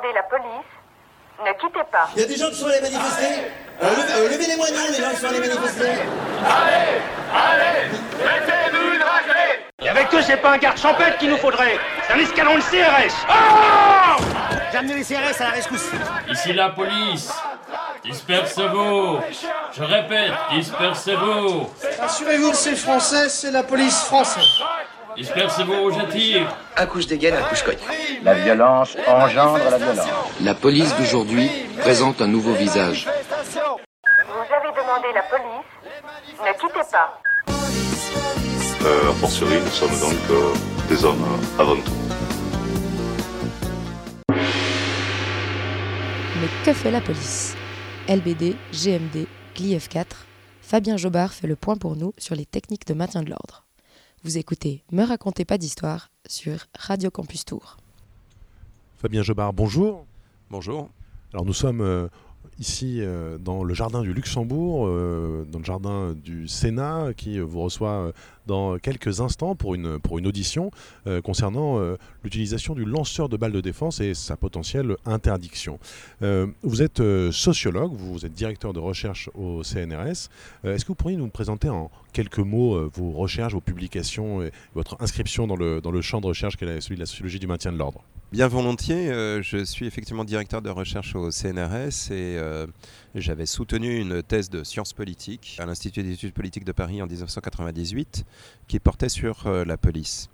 demander la police, ne quittez pas. Il y a des gens qui sont allés manifester euh, levez, euh, levez les moignons, les gens qui sont allés manifester Allez Allez Mettez-nous une raclée Et avec eux, c'est pas un garde champêtre qu'il nous faudrait, c'est un escalon de CRS. Oh J'ai amené les CRS à la rescousse. Ici la police. Dispersez-vous. Je répète, dispersez-vous. Assurez-vous que c'est français, c'est la police française. Dispersez-vous, j'attire. Couche dégaine, couche cogne. La violence engendre la violence. La police d'aujourd'hui présente un nouveau visage. Vous avez demandé la police, ne quittez pas. Euh, a fortiori, nous sommes donc euh, des hommes euh, avant tout. Mais que fait la police? LBD, GMD, GLIF4, Fabien Jobard fait le point pour nous sur les techniques de maintien de l'ordre. Vous écoutez Me racontez pas d'histoire sur Radio Campus Tour. Fabien Jobard, bonjour. Bonjour. Alors nous sommes euh, ici euh, dans le jardin du Luxembourg, euh, dans le jardin du Sénat, qui euh, vous reçoit euh, dans quelques instants pour une, pour une audition euh, concernant euh, l'utilisation du lanceur de balles de défense et sa potentielle interdiction. Euh, vous êtes euh, sociologue, vous êtes directeur de recherche au CNRS. Euh, Est-ce que vous pourriez nous présenter en quelques mots euh, vos recherches, vos publications et votre inscription dans le, dans le champ de recherche qui est celui de la sociologie du maintien de l'ordre Bien volontiers, euh, je suis effectivement directeur de recherche au CNRS et euh, j'avais soutenu une thèse de sciences politiques à l'Institut d'études politiques de Paris en 1998 qui portait sur la police.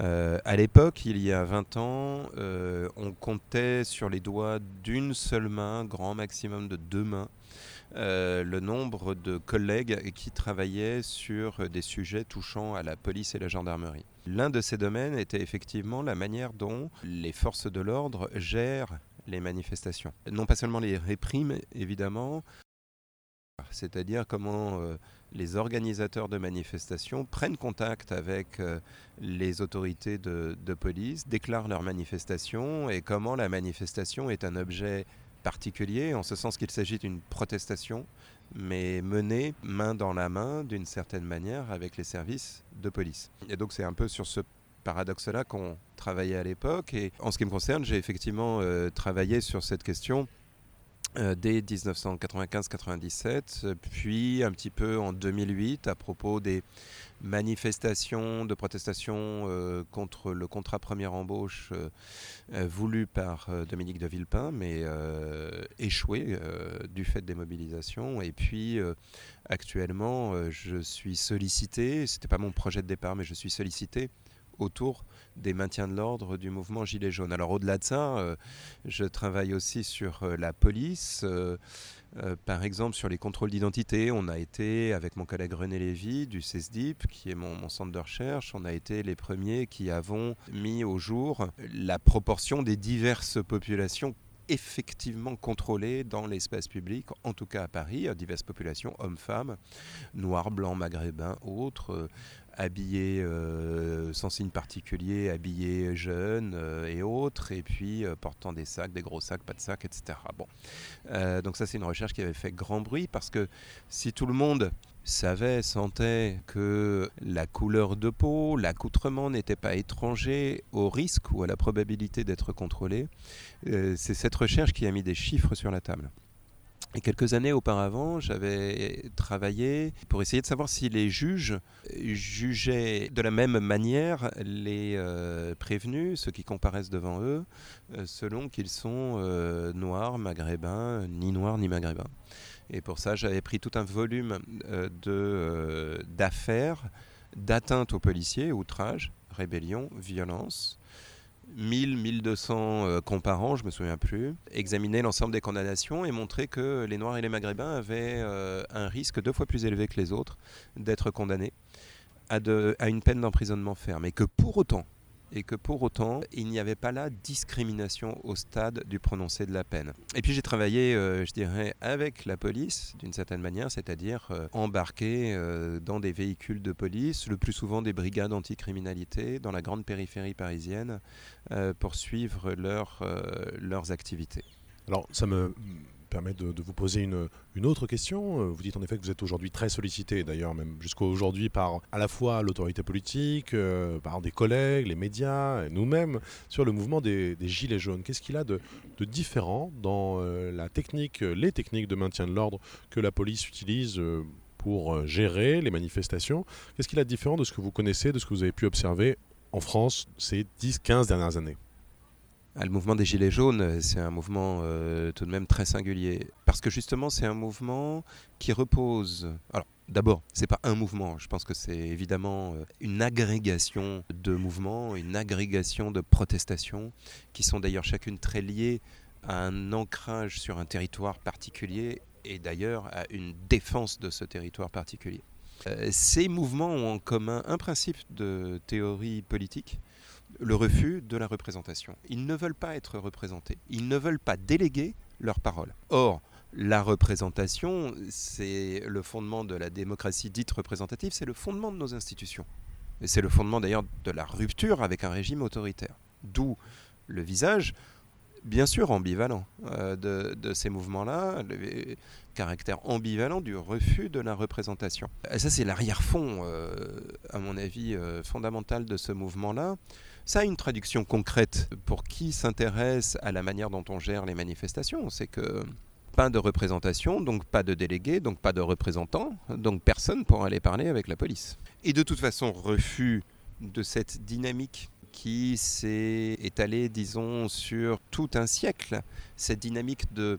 Euh, à l'époque, il y a 20 ans, on comptait sur les doigts d'une seule main, grand maximum de deux mains, euh, le nombre de collègues qui travaillaient sur des sujets touchant à la police et la gendarmerie. L'un de ces domaines était effectivement la manière dont les forces de l'ordre gèrent les manifestations. Non pas seulement les répriment, évidemment, c'est-à-dire comment euh, les organisateurs de manifestations prennent contact avec euh, les autorités de, de police, déclarent leur manifestation et comment la manifestation est un objet particulier, en ce sens qu'il s'agit d'une protestation, mais menée main dans la main d'une certaine manière avec les services de police. Et donc c'est un peu sur ce paradoxe-là qu'on travaillait à l'époque. Et en ce qui me concerne, j'ai effectivement euh, travaillé sur cette question euh, dès 1995-97, euh, puis un petit peu en 2008 à propos des manifestations de protestation euh, contre le contrat première embauche euh, voulu par Dominique de Villepin, mais échoué du fait des mobilisations. Et puis actuellement, je suis sollicité, c'était pas mon projet de départ, mais je suis sollicité autour des maintiens de l'ordre du mouvement Gilets jaunes. Alors au-delà de ça, euh, je travaille aussi sur euh, la police. euh, par exemple, sur les contrôles d'identité, on a été, avec mon collègue René Lévy du CESDIP, qui est mon, mon centre de recherche, on a été les premiers qui avons mis au jour la proportion des diverses populations effectivement contrôlées dans l'espace public, en tout cas à Paris, diverses populations, hommes, femmes, noirs, blancs, maghrébins, autres, euh, habillés euh, sans signe particulier, habillés jeunes euh, et autres, et puis portant des sacs, des gros sacs, pas de sacs, etc. Bon. Donc ça c'est une recherche qui avait fait grand bruit parce que si tout le monde savait, sentait que la couleur de peau, l'accoutrement n'était pas étranger au risque ou à la probabilité d'être contrôlé, euh, c'est cette recherche qui a mis des chiffres sur la table. Et quelques années auparavant, j'avais travaillé pour essayer de savoir si les juges jugeaient de la même manière les euh, prévenus, ceux qui comparaissent devant eux, euh, selon qu'ils sont noirs, maghrébins, ni noirs ni maghrébins. Et pour ça, j'avais pris tout un volume euh, de, euh, d'affaires, d'atteintes aux policiers, outrage, rébellion, violence, 1000, 1200 euh, comparants, je me souviens plus, examiner l'ensemble des condamnations et montrer que les Noirs et les Maghrébins avaient euh, un risque deux fois plus élevé que les autres d'être condamnés à, à une peine d'emprisonnement ferme. Et que pour autant, et que pour autant, il n'y avait pas là discrimination au stade du prononcé de la peine. Et puis j'ai travaillé, euh, je dirais, avec la police, d'une certaine manière, c'est-à-dire euh, embarqué euh, dans des véhicules de police, le plus souvent des brigades anticriminalité, dans la grande périphérie parisienne, pour suivre leur, leurs activités. Alors, ça me permet de, vous poser une, autre question. Vous dites en effet que vous êtes aujourd'hui très sollicité, d'ailleurs même jusqu'à aujourd'hui, par à la fois l'autorité politique, par des collègues, les médias, et nous-mêmes, sur le mouvement des, Gilets jaunes. Qu'est-ce qu'il a de, de, différent dans la technique, les techniques de maintien de l'ordre que la police utilise pour gérer les manifestations? Qu'est-ce qu'il a de différent de ce que vous connaissez, de ce que vous avez pu observer en France ces 10-15 dernières années? Ah, le mouvement des Gilets jaunes, c'est un mouvement euh, tout de même très singulier. Parce que justement, c'est un mouvement qui repose. Alors, d'abord, c'est pas un mouvement. Je pense que c'est évidemment euh, une agrégation de mouvements, une agrégation de protestations, qui sont d'ailleurs chacune très liées à un ancrage sur un territoire particulier et d'ailleurs à une défense de ce territoire particulier. Euh, ces mouvements ont en commun un principe de théorie politique, le refus de la représentation. Ils ne veulent pas être représentés, ils ne veulent pas déléguer leur parole. Or, la représentation, c'est le fondement de la démocratie dite représentative, c'est le fondement de nos institutions. Et c'est le fondement d'ailleurs de la rupture avec un régime autoritaire. D'où le visage, bien sûr ambivalent, euh, de, ces mouvements-là, le caractère ambivalent du refus de la représentation. Et ça, c'est l'arrière-fond, euh, à mon avis, euh, fondamental de ce mouvement-là. Ça a une traduction concrète pour qui s'intéresse à la manière dont on gère les manifestations. C'est que pas de représentation, donc pas de délégués, donc pas de représentants, donc personne pour aller parler avec la police. Et de toute façon, refus de cette dynamique qui s'est étalée, disons, sur tout un siècle, cette dynamique de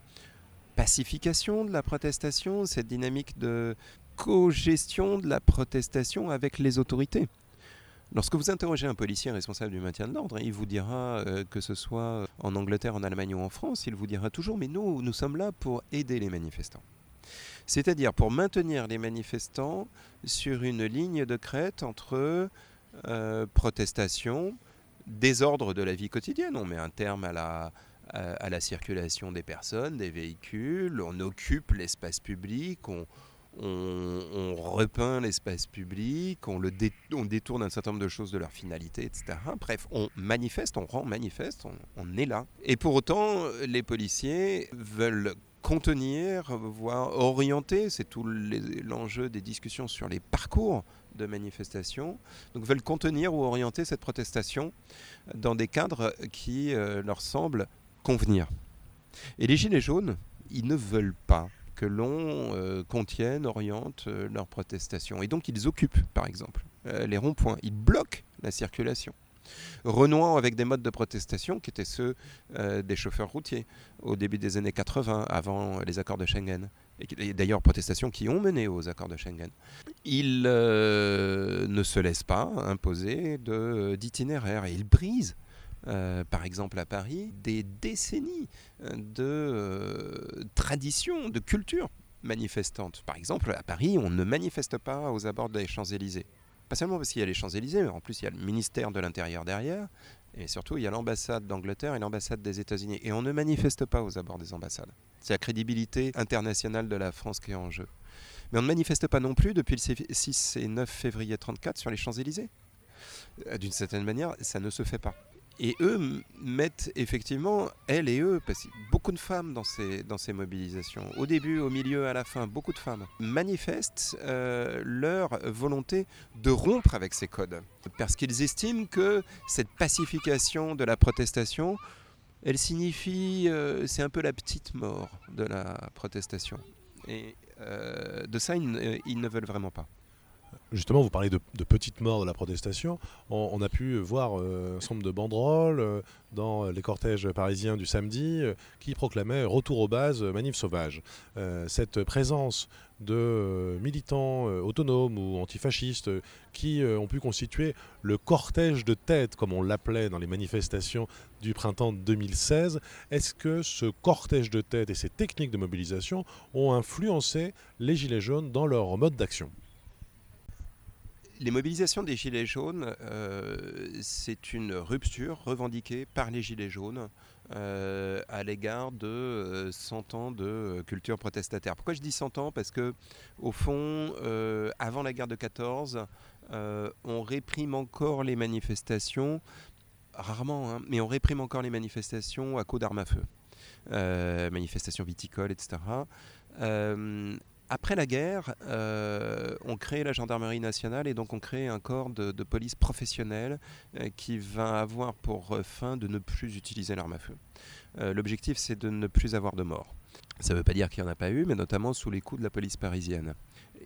pacification de la protestation, cette dynamique de co-gestion de la protestation avec les autorités. Lorsque vous interrogez un policier responsable du maintien de l'ordre, il vous dira, euh, que ce soit en Angleterre, en Allemagne ou en France, il vous dira toujours, mais nous, nous sommes là pour aider les manifestants. C'est-à-dire pour maintenir les manifestants sur une ligne de crête entre euh, protestation, désordre de la vie quotidienne. On met un terme à la, à la circulation des personnes, des véhicules, on occupe l'espace public, on, on, repeint l'espace public, on, le détourne un certain nombre de choses de leur finalité, etc. Bref, on manifeste, on rend manifeste, on, est là. Et pour autant, les policiers veulent contenir, voire orienter, c'est tout l'enjeu des discussions sur les parcours de manifestation, donc veulent contenir ou orienter cette protestation dans des cadres qui euh, leur semblent convenir. Et les Gilets jaunes, ils ne veulent pas que l'on euh, contienne, oriente euh, leurs protestations. Et donc ils occupent, par exemple, euh, les ronds-points. Ils bloquent la circulation. Renouant avec des modes de protestation qui étaient ceux des chauffeurs routiers au début des années 80, avant les accords de Schengen. Et d'ailleurs, protestations qui ont mené aux accords de Schengen. Ils ne se laissent pas imposer d'itinéraire ils brisent euh, par exemple à Paris, des décennies euh, de euh, tradition, de culture manifestante. Par exemple, à Paris, on ne manifeste pas aux abords des Champs-Élysées. Pas seulement parce qu'il y a les Champs-Élysées, mais en plus il y a le ministère de l'Intérieur derrière, et surtout il y a l'ambassade d'Angleterre et l'ambassade des États-Unis. Et on ne manifeste pas aux abords des ambassades. C'est la crédibilité internationale de la France qui est en jeu. Mais on ne manifeste pas non plus depuis le 6 et 9 février 1934 sur les Champs-Élysées. D'une certaine manière, ça ne se fait pas. Et eux mettent effectivement, elles et eux, beaucoup de femmes dans ces, dans ces mobilisations, au début, au milieu, à la fin, beaucoup de femmes manifestent euh, leur volonté de rompre avec ces codes. Parce qu'ils estiment que cette pacification de la protestation, elle signifie, euh, c'est un peu la petite mort de la protestation. Et euh, de ça, ils ne veulent vraiment pas. Justement, vous parlez de, petites morts de la protestation. On, a pu voir euh, un certain de banderoles euh, dans les cortèges parisiens du samedi euh, qui proclamaient retour aux bases, manif sauvage. cette présence de militants autonomes ou antifascistes qui ont pu constituer le cortège de tête, comme on l'appelait dans les manifestations du printemps 2016, est-ce que ce cortège de tête et ces techniques de mobilisation ont influencé les Gilets jaunes dans leur mode d'action? Les mobilisations des Gilets jaunes, euh, c'est une rupture revendiquée par les Gilets jaunes euh, à l'égard de 100 euh, ans de culture protestataire. Pourquoi je dis 100 ans? Parce que, au fond, avant la guerre de 14, on réprime encore les manifestations, rarement, hein, mais on réprime encore les manifestations à coups d'armes à feu. manifestations viticoles, etc. après la guerre, on crée la gendarmerie nationale et donc on crée un corps de, police professionnel qui va avoir pour fin de ne plus utiliser l'arme à feu. L'objectif, c'est de ne plus avoir de morts. Ça ne veut pas dire qu'il n'y en a pas eu, mais notamment sous les coups de la police parisienne.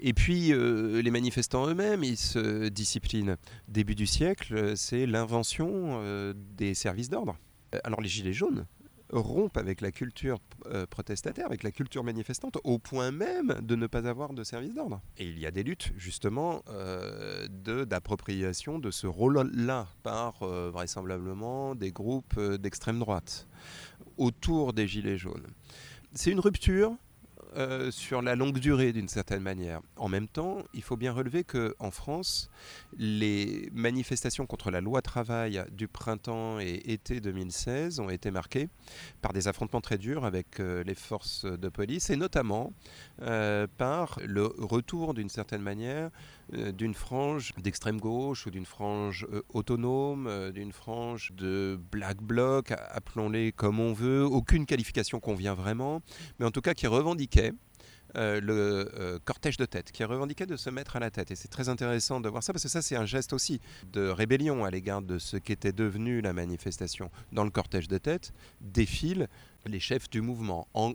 Et puis, euh, les manifestants eux-mêmes, ils se disciplinent. Début du siècle, c'est l'invention euh, des services d'ordre. Alors, les Gilets jaunes rompent avec la culture euh, protestataire, avec la culture manifestante, au point même de ne pas avoir de service d'ordre. Et il y a des luttes, justement, d'appropriation de, de, ce rôle-là par vraisemblablement des groupes d'extrême droite autour des Gilets jaunes c'est une rupture euh, sur la longue durée d'une certaine manière. En même temps, il faut bien relever qu'en France, les manifestations contre la loi travail du printemps et été 2016 ont été marquées par des affrontements très durs avec euh, les forces de police et notamment euh, par le retour d'une certaine manière d'une frange d'extrême gauche ou d'une frange autonome, d'une frange de black bloc, appelons-les comme on veut, aucune qualification convient vraiment, mais en tout cas qui revendiquait euh, le euh, cortège de tête, qui revendiquait de se mettre à la tête. Et c'est très intéressant de voir ça, parce que ça, c'est un geste aussi de rébellion à l'égard de ce qu'était devenu la manifestation. Dans le cortège de tête, défilent les chefs du mouvement, en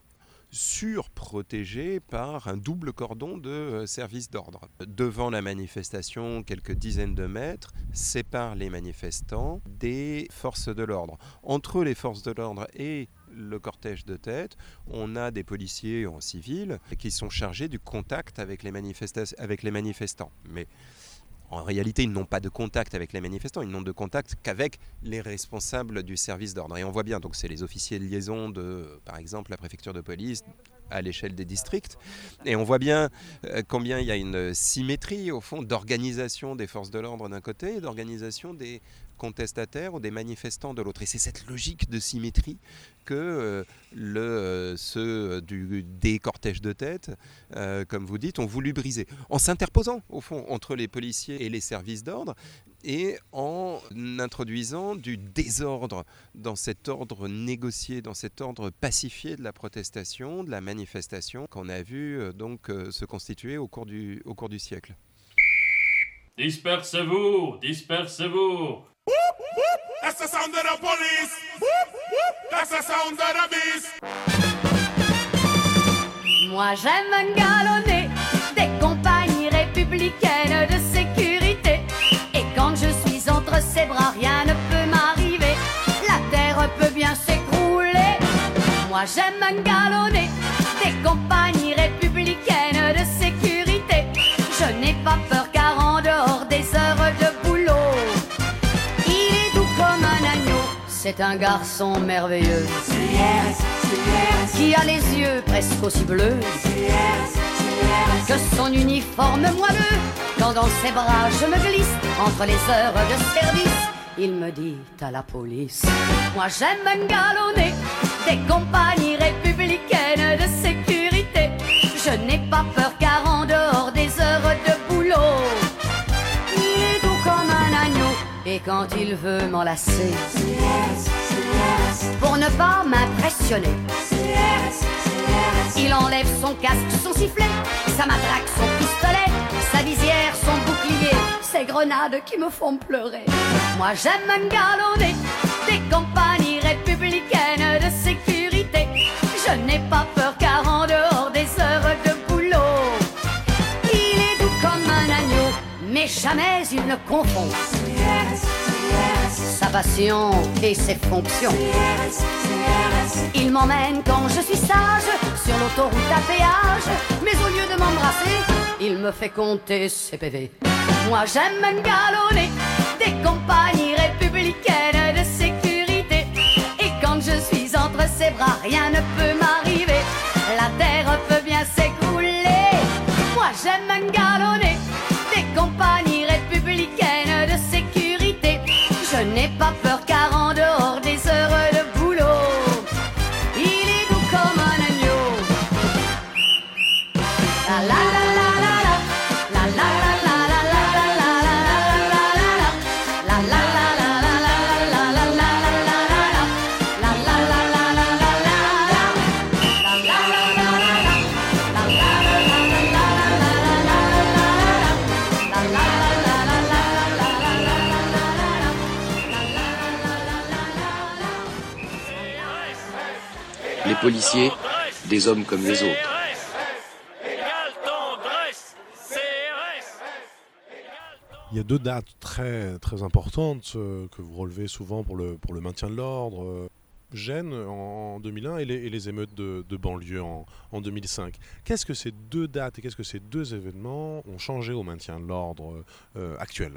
surprotégés par un double cordon de euh, services d'ordre. Devant la manifestation, quelques dizaines de mètres séparent les manifestants des forces de l'ordre. Entre les forces de l'ordre et le cortège de tête, on a des policiers en civil qui sont chargés du contact avec les, manifestants. Mais en réalité, ils n'ont pas de contact avec les manifestants, ils n'ont de contact qu'avec les responsables du service d'ordre. Et on voit bien, donc c'est les officiers de liaison de, par exemple, la préfecture de police à l'échelle des districts. Et on voit bien euh, combien il y a une symétrie, au fond, d'organisation des forces de l'ordre d'un côté et d'organisation des contestataires ou des manifestants de l'autre. Et c'est cette logique de symétrie que euh, le, euh, ceux du, des cortèges de tête, euh, comme vous dites, ont voulu briser. En s'interposant, au fond, entre les policiers et les services d'ordre, et en introduisant du désordre dans cet ordre négocié, dans cet ordre pacifié de la protestation, de la manifestation qu'on a vu donc se constituer au cours du, au cours du siècle. Dispersez-vous, dispersez-vous, That's the sound police. Sound of. Moi j'aime galonner des compagnies républicaines de sécurité. Et quand je suis entre ses bras, rien ne peut m'arriver. La terre peut bien s'écrouler. Moi j'aime galonner c'est un garçon merveilleux qui a les yeux presque aussi bleus que son uniforme moelleux. Quand dans ses bras je me glisse entre les heures de service, il me dit à la police Moi j'aime galonner des compagnies républicaines de sécurité. Je n'ai pas peur quand il veut m'enlacer, pour ne pas m'impressionner. Il enlève son casque, son sifflet, sa matraque, son pistolet, sa visière, son bouclier, ses grenades qui me font pleurer. Moi j'aime galonner des compagnies républicaines de sécurité. Je n'ai pas peur car en dehors des heures de boulot, il est doux comme un agneau, mais jamais il ne confond sa passion et ses fonctions. Il m'emmène quand je suis sage sur l'autoroute à péage, mais au lieu de m'embrasser, il me fait compter ses PV. Moi j'aime galonner des compagnies républicaines de sécurité, et quand je suis entre ses bras, rien ne peut m'arriver. La terre peut bien s'écrouler. Moi j'aime galonner hommes comme les autres. Il y a deux dates très, très importantes euh, que vous relevez souvent pour le, pour le maintien de l'ordre. Euh, Gênes en 2001 et les, les émeutes de, de, banlieue en, en 2005. Qu'est-ce que ces deux dates et qu'est-ce que ces deux événements ont changé au maintien de l'ordre euh, actuel?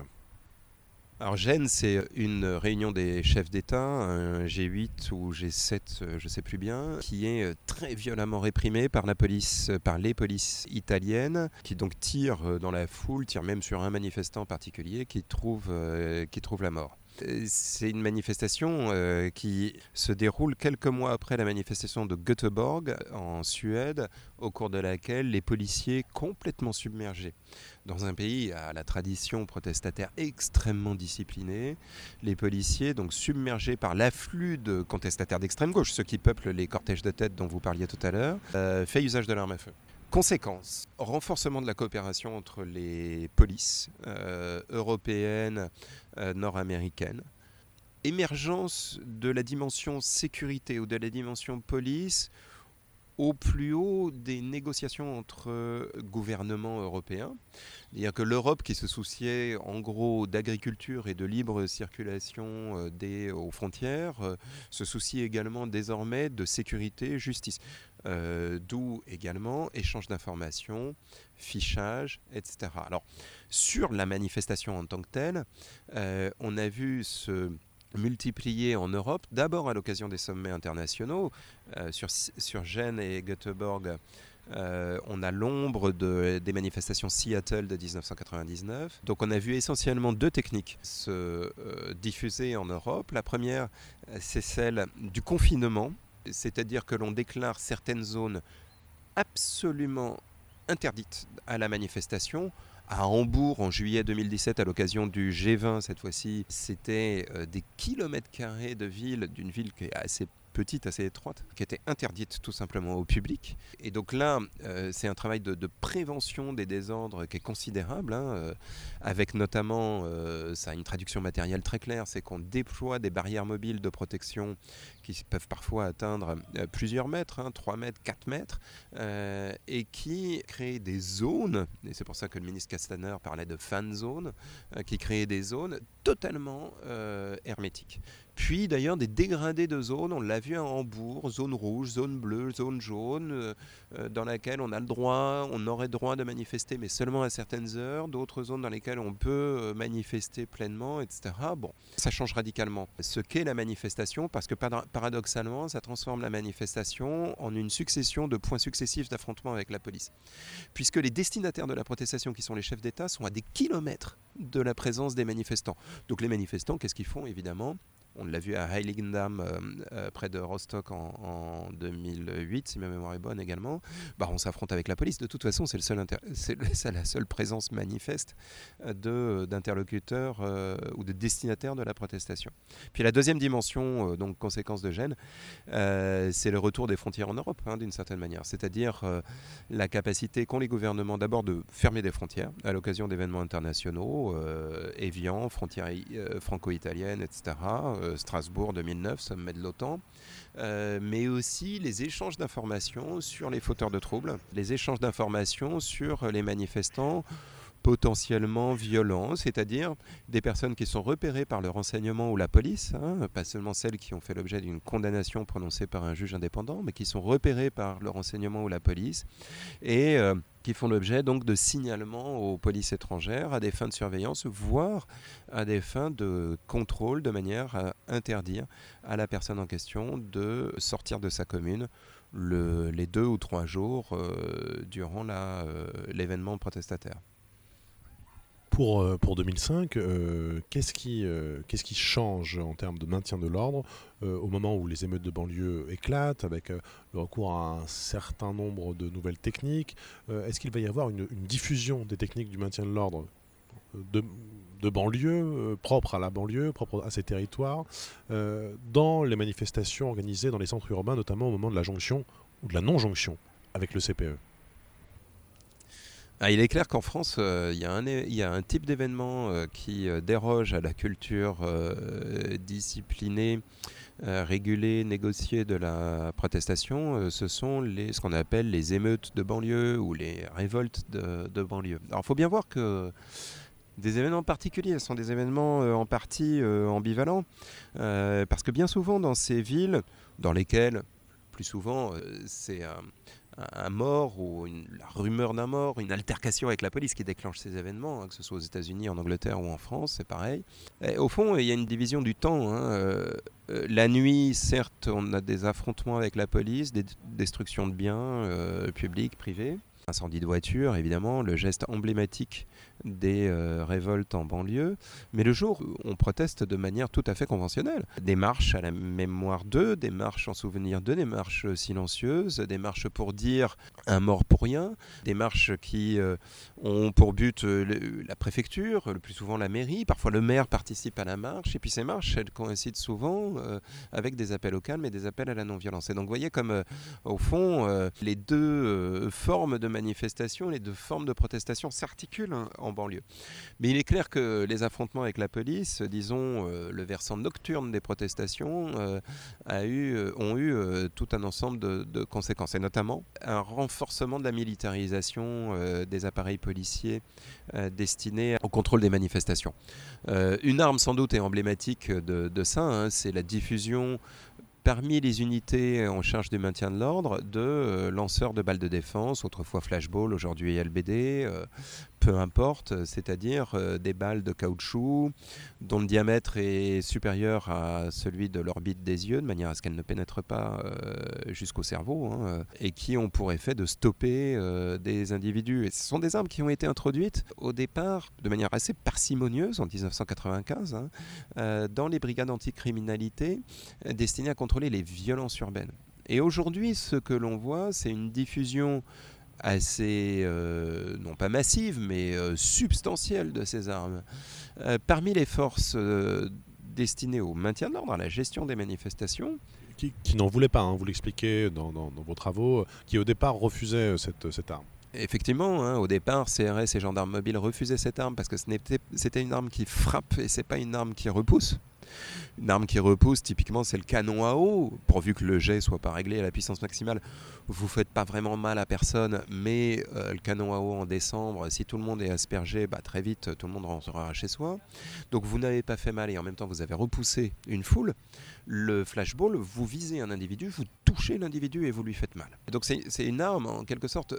Alors Gênes, c'est une réunion des chefs d'État, un G8 ou G7, je ne sais plus bien, qui est très violemment réprimé par la police, par les polices italiennes, qui donc tirent dans la foule, tirent même sur un manifestant particulier, qui trouve, euh, qui trouve la mort. C'est une manifestation euh, qui se déroule quelques mois après la manifestation de Göteborg en Suède, au cours de laquelle les policiers complètement submergés dans un pays à la tradition protestataire extrêmement disciplinée, les policiers donc submergés par l'afflux de contestataires d'extrême gauche, ceux qui peuplent les cortèges de tête dont vous parliez tout à l'heure, euh, fait usage de l'arme à feu. Conséquence, renforcement de la coopération entre les polices euh, européennes, euh, nord-américaines, émergence de la dimension sécurité ou de la dimension police au plus haut des négociations entre gouvernements européens. C'est-à-dire que l'Europe, qui se souciait en gros d'agriculture et de libre circulation euh, des, aux frontières, euh, se soucie également désormais de sécurité, justice. Euh, D'où également échange d'informations, fichage, etc. Alors, sur la manifestation en tant que telle, euh, on a vu ce multiplié en Europe, d'abord à l'occasion des sommets internationaux. Euh, sur, sur Gênes et Göteborg, euh, on a l'ombre de, des manifestations Seattle de 1999. Donc on a vu essentiellement deux techniques se euh, diffuser en Europe. La première, c'est celle du confinement, c'est-à-dire que l'on déclare certaines zones absolument interdites à la manifestation à Hambourg en juillet 2017 à l'occasion du G20 cette fois-ci, c'était euh, des kilomètres carrés de ville, d'une ville qui est assez petite, assez étroite, qui était interdite tout simplement au public. Et donc là, euh, c'est un travail de, prévention des désordres qui est considérable, hein, euh, avec notamment, euh, ça a une traduction matérielle très claire, c'est qu'on déploie des barrières mobiles de protection qui peuvent parfois atteindre plusieurs mètres, hein, 3 mètres, 4 mètres, et qui créent des zones, et c'est pour ça que le ministre Castaner parlait de fan zone, qui créent des zones totalement hermétiques. Puis d'ailleurs des dégradés de zones, on l'a vu à Hambourg, zone rouge, zone bleue, zone jaune, euh, euh, dans laquelle on a le droit, on aurait droit de manifester, mais seulement à certaines heures, d'autres zones dans lesquelles on peut euh, manifester pleinement, etc. Bon, ça change radicalement ce qu'est la manifestation, parce que paradoxalement, ça transforme la manifestation en une succession de points successifs d'affrontement avec la police. Puisque les destinataires de la protestation, qui sont les chefs d'État, sont à des kilomètres de la présence des manifestants. Donc les manifestants, qu'est-ce qu'ils font Évidemment, on l'a vu à Heiligendamm, euh, euh, près de Rostock en, en, 2008, si ma mémoire est bonne également. Bah, on s'affronte avec la police. De toute façon, c'est la seule présence manifeste euh, d'interlocuteurs ou de destinataires de la protestation. Puis la deuxième dimension, donc conséquence de Gênes, c'est le retour des frontières en Europe, hein, d'une certaine manière. C'est-à-dire la capacité qu'ont les gouvernements d'abord de fermer des frontières à l'occasion d'événements internationaux, Évian, frontières franco-italiennes, etc. Strasbourg 2009, sommet de l'OTAN, euh, mais aussi les échanges d'informations sur les fauteurs de troubles, les échanges d'informations sur les manifestants potentiellement violents, c'est-à-dire des personnes qui sont repérées par le renseignement ou la police, hein, pas seulement celles qui ont fait l'objet d'une condamnation prononcée par un juge indépendant, mais qui sont repérées par le renseignement ou la police, et euh, qui font l'objet donc de signalements aux polices étrangères à des fins de surveillance, voire à des fins de contrôle, de manière à interdire à la personne en question de sortir de sa commune le, les deux ou trois jours euh, durant l'événement protestataire pour, euh, pour 2005, euh, qu'est-ce qui, euh, qui change en termes de maintien de l'ordre au moment où les émeutes de banlieue éclatent, avec le recours à un certain nombre de nouvelles techniques Est-ce qu'il va y avoir une, une, diffusion des techniques du maintien de l'ordre de, de banlieue, propre à la banlieue, propre à ces territoires, dans les manifestations organisées dans les centres urbains, notamment au moment de la jonction ou de la non-jonction avec le CPE ah, il est clair qu'en France, euh, il, y a un type d'événement euh, qui euh, déroge à la culture disciplinée réguler, négocier de la protestation, ce sont ce qu'on appelle les émeutes de banlieue ou les révoltes de, banlieue. Alors il faut bien voir que des événements particuliers, sont des événements en partie ambivalents, parce que bien souvent dans ces villes, dans lesquelles plus souvent c'est un mort ou la rumeur d'un mort, une altercation avec la police qui déclenche ces événements, hein, que ce soit aux États-Unis, en Angleterre ou en France, c'est pareil. au fond, il y a une division du temps. Hein, euh, euh, la nuit, certes, on a des affrontements avec la police, des destructions de biens euh, publics, privés. Incendie de voiture, évidemment, le geste emblématique des euh, révoltes en banlieue. Mais le jour où on proteste de manière tout à fait conventionnelle, des marches à la mémoire d'eux, des marches en souvenir d'eux, des marches silencieuses, des marches pour dire un mort pour rien, des marches qui euh, ont pour but euh, la préfecture, le plus souvent la mairie, parfois le maire participe à la marche, et puis ces marches, elles coïncident souvent avec des appels au calme et des appels à la non-violence. Et donc vous voyez comme, au fond, les deux formes de manifestation, les deux formes de protestation s'articulent hein, en banlieue. Mais il est clair que les affrontements avec la police, disons euh, le versant nocturne des protestations, euh, euh, ont eu tout un ensemble de, conséquences, et notamment un renforcement de la militarisation des appareils policiers destinés au contrôle des manifestations. une arme sans doute est emblématique de, ça, hein, c'est la diffusion parmi les unités en charge du maintien de l'ordre de lanceurs de balles de défense, autrefois flashball, aujourd'hui LBD, peu importe, c'est-à-dire euh, des balles de caoutchouc dont le diamètre est supérieur à celui de l'orbite des yeux, de manière à ce qu'elles ne pénètrent pas euh, jusqu'au cerveau, hein, et qui ont pour effet de stopper euh, des individus. Ce sont des armes qui ont été introduites au départ de manière assez parcimonieuse en 1995 hein, dans les brigades anticriminalité destinées à contrôler les violences urbaines. Et aujourd'hui, ce que l'on voit, c'est une diffusion assez, euh, non pas massive, mais euh, substantielle de ces armes. Euh, parmi les forces destinées au maintien de l'ordre, à la gestion des manifestations, qui, n'en voulaient pas, hein, vous l'expliquez dans, vos travaux, qui au départ refusaient cette, cette arme. Effectivement, hein, au départ, CRS et gendarmes mobiles refusaient cette arme parce que c'était une arme qui frappe et c'est pas une arme qui repousse. Une arme qui repousse, typiquement, c'est le canon à eau. Pourvu que le jet soit pas réglé à la puissance maximale, vous faites pas vraiment mal à personne. Mais euh, le canon à eau en décembre, si tout le monde est aspergé, bah, très vite, tout le monde rentrera chez soi. Donc vous n'avez pas fait mal et en même temps, vous avez repoussé une foule. Le flashball, vous visez un individu, vous touchez l'individu et vous lui faites mal. Donc c'est une arme en quelque sorte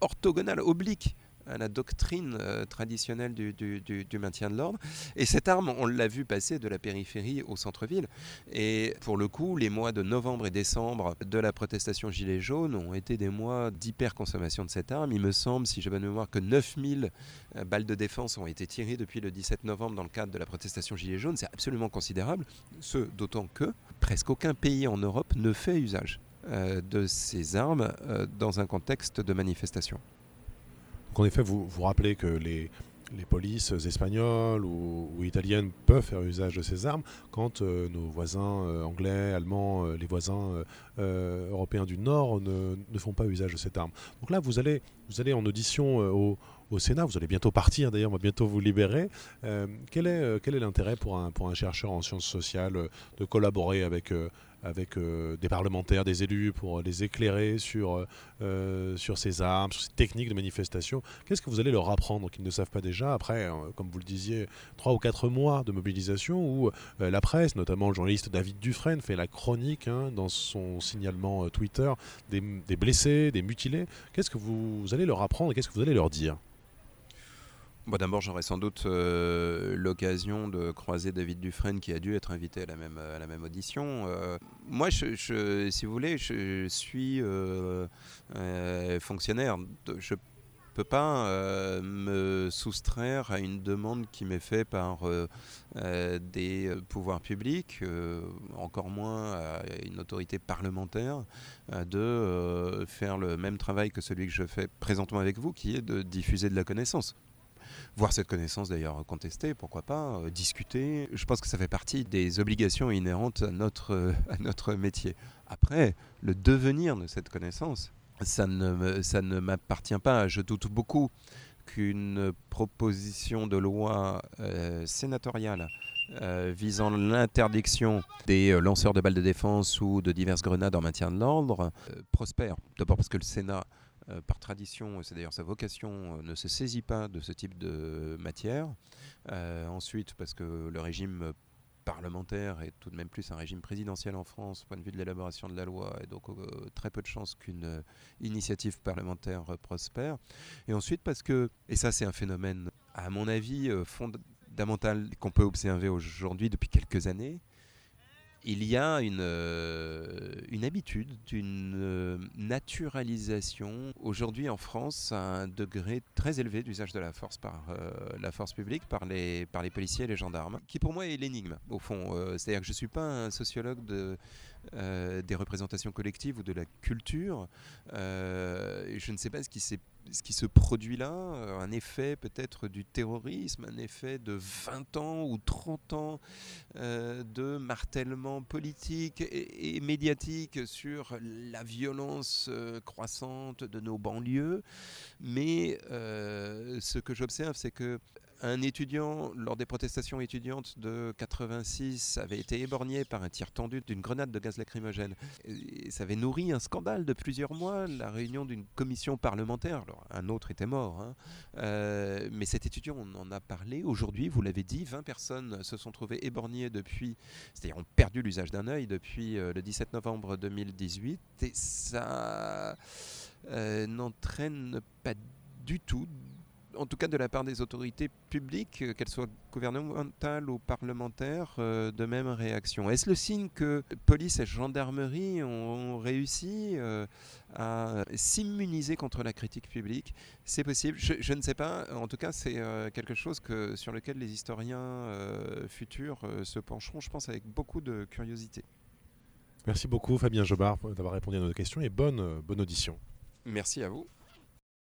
orthogonale, oblique à la doctrine euh, traditionnelle du, maintien de l'ordre. Et cette arme, on l'a vu passer de la périphérie au centre-ville. Et pour le coup, les mois de novembre et décembre de la protestation Gilets jaunes ont été des mois d'hyperconsommation de cette arme. Il me semble, si j'ai bonne mémoire, que 9000 euh, balles de défense ont été tirées depuis le 17 novembre dans le cadre de la protestation Gilets jaunes. C'est absolument considérable. Ce d'autant que presque aucun pays en Europe ne fait usage euh, de ces armes dans un contexte de manifestation en effet, vous vous rappelez que les, polices espagnoles ou, italiennes peuvent faire usage de ces armes quand euh, nos voisins euh, anglais, allemands, euh, les voisins européens du Nord ne, ne, font pas usage de cette arme. Donc là, vous allez, vous allez en audition au, Sénat, vous allez bientôt partir d'ailleurs, on va bientôt vous libérer. quel est quel est l'intérêt pour un, pour un chercheur en sciences sociales de collaborer avec avec euh, des parlementaires, des élus pour les éclairer sur, euh, euh, sur ces armes, sur ces techniques de manifestation. Qu'est-ce que vous allez leur apprendre qu'ils ne savent pas déjà après, comme vous le disiez, trois ou quatre mois de mobilisation où la presse, notamment le journaliste David Dufresne, fait la chronique hein, dans son signalement Twitter des, des blessés, des mutilés. Qu'est-ce que vous allez leur apprendre qu'est-ce que vous allez leur dire? D'abord, j'aurai sans doute euh, l'occasion de croiser David Dufresne qui a dû être invité à la même, audition. Euh, moi, si vous voulez, je suis euh, fonctionnaire. Je peux pas me soustraire à une demande qui m'est faite par des pouvoirs publics, encore moins à une autorité parlementaire, de faire le même travail que celui que je fais présentement avec vous, qui est de diffuser de la connaissance voir cette connaissance d'ailleurs contestée, pourquoi pas, euh, discuter. Je pense que ça fait partie des obligations inhérentes à notre, euh, à notre métier. Après, le devenir de cette connaissance, ça ne, ça ne m'appartient pas. Je doute beaucoup qu'une proposition de loi euh, sénatoriale visant l'interdiction des lanceurs de balles de défense ou de diverses grenades en maintien de l'ordre prospère. D'abord parce que le Sénat, euh, par tradition, c'est d'ailleurs sa vocation, euh, ne se saisit pas de ce type de matière. Euh, ensuite, parce que le régime parlementaire est tout de même plus un régime présidentiel en France, point de vue de l'élaboration de la loi, et donc très peu de chances qu'une initiative parlementaire prospère. Et ensuite parce que, et ça c'est un phénomène, à mon avis, fondamental qu'on peut observer aujourd'hui depuis quelques années, il y a une, euh, une habitude d'une euh, naturalisation aujourd'hui en France à un degré très élevé d'usage de la force par euh, la force publique, par les, par les policiers et les gendarmes, qui pour moi est l'énigme au fond. Euh, C'est-à-dire que je ne suis pas un sociologue de, des représentations collectives ou de la culture. Je ne sais pas ce qui s'est ce qui se produit là, euh, un effet peut-être du terrorisme, un effet de 20 ans ou 30 ans euh, de martèlement politique et, médiatique sur la violence euh, croissante de nos banlieues. Mais ce que j'observe, c'est que un étudiant, lors des protestations étudiantes de 86, avait été éborgné par un tir tendu d'une grenade de gaz lacrymogène. Ça avait nourri un scandale de plusieurs mois, la réunion d'une commission parlementaire. Alors, un autre était mort, hein. euh, mais cet étudiant, on en a parlé. Aujourd'hui, vous l'avez dit, 20 personnes se sont trouvées éborgnées depuis, c'est-à-dire ont perdu l'usage d'un œil depuis euh, le 17 novembre 2018. Et ça euh, n'entraîne pas du tout en tout cas de la part des autorités publiques, euh, qu'elles soient gouvernementales ou parlementaires, euh, de même réaction. Est-ce le signe que police et gendarmerie ont réussi euh, à s'immuniser contre la critique publique? C'est possible, je, je, ne sais pas. En tout cas, c'est euh, quelque chose que, sur lequel les historiens futurs se pencheront, je pense, avec beaucoup de curiosité. Merci beaucoup Fabien Jobard d'avoir répondu à nos questions et bonne, bonne audition. Merci à vous.